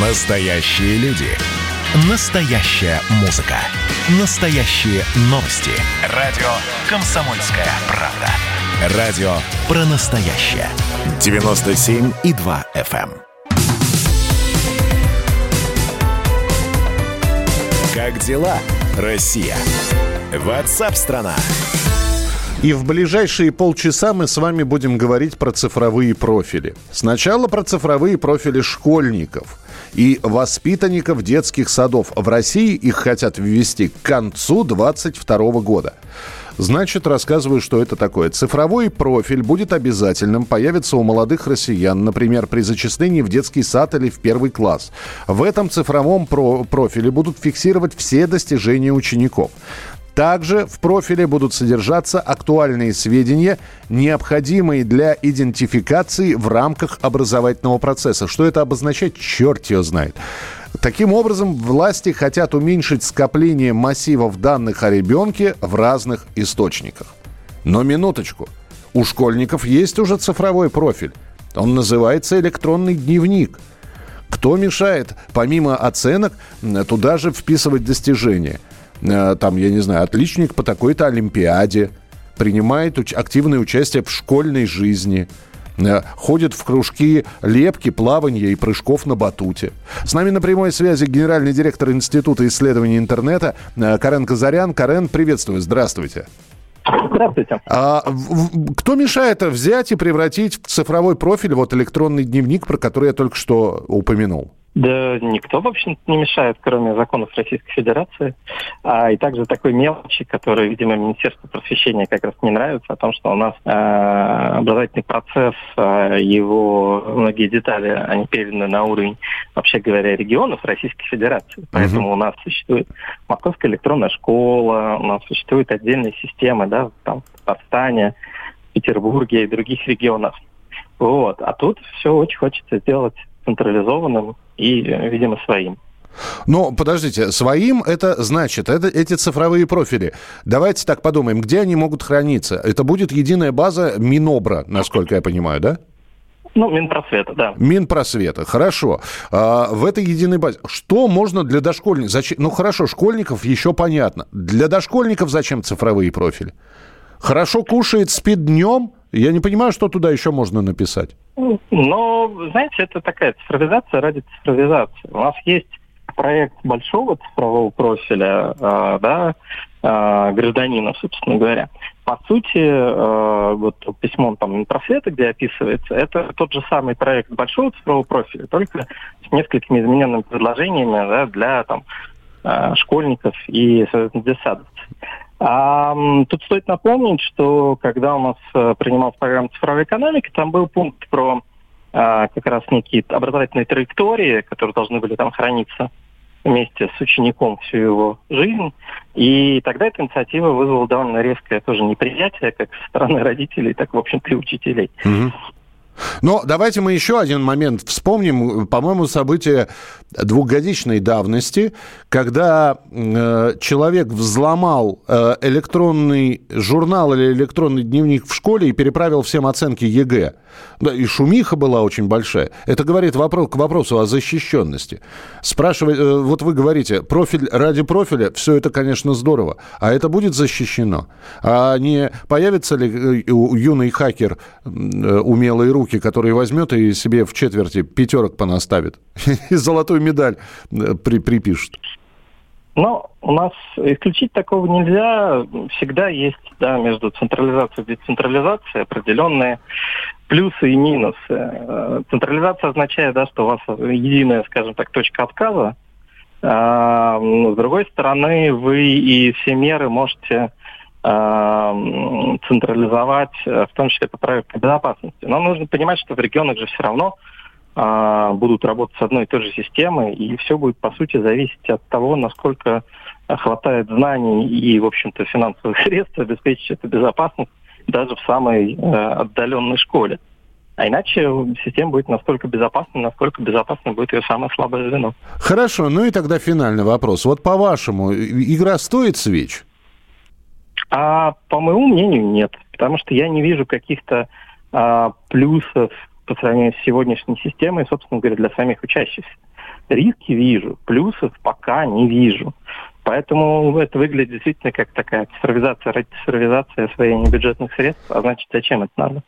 Настоящие люди. Настоящая музыка. Настоящие новости. Радио «Комсомольская правда». Радио про настоящее. 97,2 FM. эм. Как дела, Россия? Ватсап-страна! И в ближайшие полчаса мы с вами будем говорить про цифровые профили. Сначала про цифровые профили школьников и воспитанников детских садов. В России их хотят ввести к концу 2022 года. Значит, рассказываю, что это такое. Цифровой профиль будет обязательным, появится у молодых россиян, например, при зачислении в детский сад или в первый класс. В этом цифровом про профиле будут фиксировать все достижения учеников. Также в профиле будут содержаться актуальные сведения, необходимые для идентификации в рамках образовательного процесса. Что это обозначает, черт его знает. Таким образом, власти хотят уменьшить скопление массивов данных о ребенке в разных источниках. Но минуточку. У школьников есть уже цифровой профиль. Он называется электронный дневник. Кто мешает, помимо оценок, туда же вписывать достижения? Э, там, я не знаю, отличник по такой-то олимпиаде, принимает уч- активное участие в школьной жизни, э, ходит в кружки лепки, плавания и прыжков на батуте. С нами на прямой связи генеральный директор Института исследований интернета э, Карен Казарян. Карен, приветствую, здравствуйте. Здравствуйте. А, кто мешает взять и превратить в цифровой профиль вот электронный дневник, про который я только что упомянул? Да никто, в общем не мешает, кроме законов Российской Федерации. А, и также такой мелочи, которая, видимо, Министерству просвещения как раз не нравится, о том, что у нас э, образовательный процесс, э, его многие детали, они переданы на уровень, вообще говоря, регионов Российской Федерации. Поэтому у нас существует Московская электронная школа, у нас существуют отдельные системы, да, там, в Татарстане, в Петербурге и других регионах. Вот. А тут все очень хочется сделать централизованным и, видимо, своим. Но подождите, своим это значит, это эти цифровые профили. Давайте так подумаем, где они могут храниться? Это будет единая база Минобра, насколько я понимаю, да? Ну, Минпросвета, да. Минпросвета, хорошо. А, в этой единой базе. Что можно для дошкольников? Зачем? Ну хорошо, школьников еще понятно. Для дошкольников зачем цифровые профили? Хорошо кушает, спит днем? Я не понимаю, что туда еще можно написать. Но, знаете, это такая цифровизация ради цифровизации. У нас есть проект большого цифрового профиля, э, да, э, гражданина, собственно говоря. По сути, э, вот письмо там Минпросвета, где описывается, это тот же самый проект большого цифрового профиля, только с несколькими измененными предложениями да, для там, школьников и, детсадовцев. А, тут стоит напомнить, что когда у нас э, принималась программа цифровой экономики, там был пункт про а, как раз некие образовательные траектории, которые должны были там храниться вместе с учеником всю его жизнь. И тогда эта инициатива вызвала довольно резкое тоже неприятие, как со стороны родителей, так, в общем-то, и учителей. Но давайте мы еще один момент вспомним. По-моему, событие двухгодичной давности, когда э, человек взломал э, электронный журнал или электронный дневник в школе и переправил всем оценки ЕГЭ. Да, и шумиха была очень большая. Это говорит вопрос, к вопросу о защищенности. Спрашивать, э, вот вы говорите, профиль ради профиля, все это, конечно, здорово. А это будет защищено? А не появится ли э, юный хакер э, умелые руки, который возьмет и себе в четверти пятерок понаставит и золотую медаль э, при, припишет? Но у нас исключить такого нельзя. Всегда есть да, между централизацией и децентрализацией определенные плюсы и минусы. Э, Централизация означает, да, что у вас единая, скажем так, точка отказа. А, с другой стороны, вы и все меры можете централизовать, э, в том числе по проектной безопасности. Но нужно понимать, что в регионах же все равно а, будут работать с одной и той же системой, и все будет, по сути, зависеть от того, насколько а, хватает знаний и, в общем-то, финансовых средств обеспечить эту безопасность даже в самой э, отдаленной школе. А иначе система будет настолько безопасной, насколько безопасной будет ее самое слабое звено. Хорошо, ну и тогда финальный вопрос. Вот по-вашему, игра стоит свеч? А по моему мнению, нет. Потому что я не вижу каких-то а, плюсов по сравнению с сегодняшней системой, собственно говоря, для самих учащихся. Риски вижу, плюсов пока не вижу. Поэтому это выглядит действительно как такая цифровизация ради цифровизации освоения бюджетных средств. А значит, зачем это надо?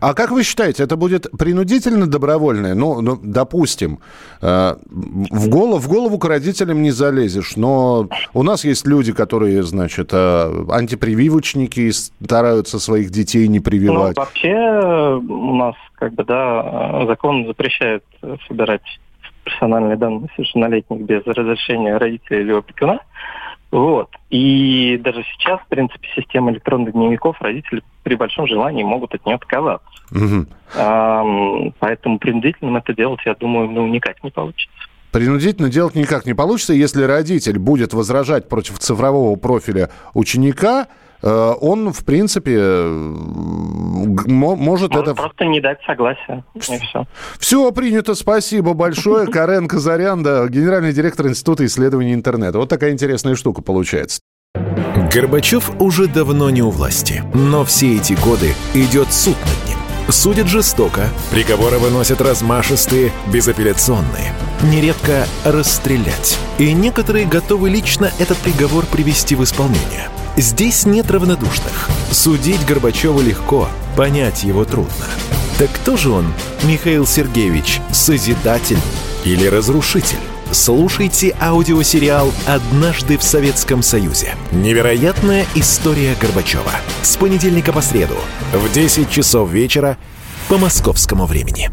А как вы считаете, это будет принудительно добровольное? Ну, ну допустим, э, в, голову, в голову к родителям не залезешь, но у нас есть люди, которые, значит, э, антипрививочники, стараются своих детей не прививать. Ну, вообще у нас, как бы, да, закон запрещает собирать персональные данные совершеннолетних без разрешения родителей или опекуна. Вот. И даже сейчас, в принципе, система электронных дневников родители при большом желании могут от нее отказаться. Угу. А, поэтому принудительным это делать, я думаю, ну, никак не получится. Принудительно делать никак не получится, если родитель будет возражать против цифрового профиля ученика, Э, он, в принципе, может, может это... просто не дать согласия, и все. Все принято, спасибо большое. Карен Казарянда, генеральный директор Института исследований интернета. Вот такая интересная штука получается. Горбачев уже давно не у власти, но все эти годы идет суд над ним. Судят жестоко, приговоры выносят размашистые, безапелляционные. Нередко расстрелять. И некоторые готовы лично этот приговор привести в исполнение – Здесь нет равнодушных. Судить Горбачева легко, понять его трудно. Так кто же он, Михаил Сергеевич, созидатель или разрушитель? Слушайте аудиосериал «Однажды в Советском Союзе». Невероятная история Горбачева. С понедельника по среду в 10 часов вечера по московскому времени.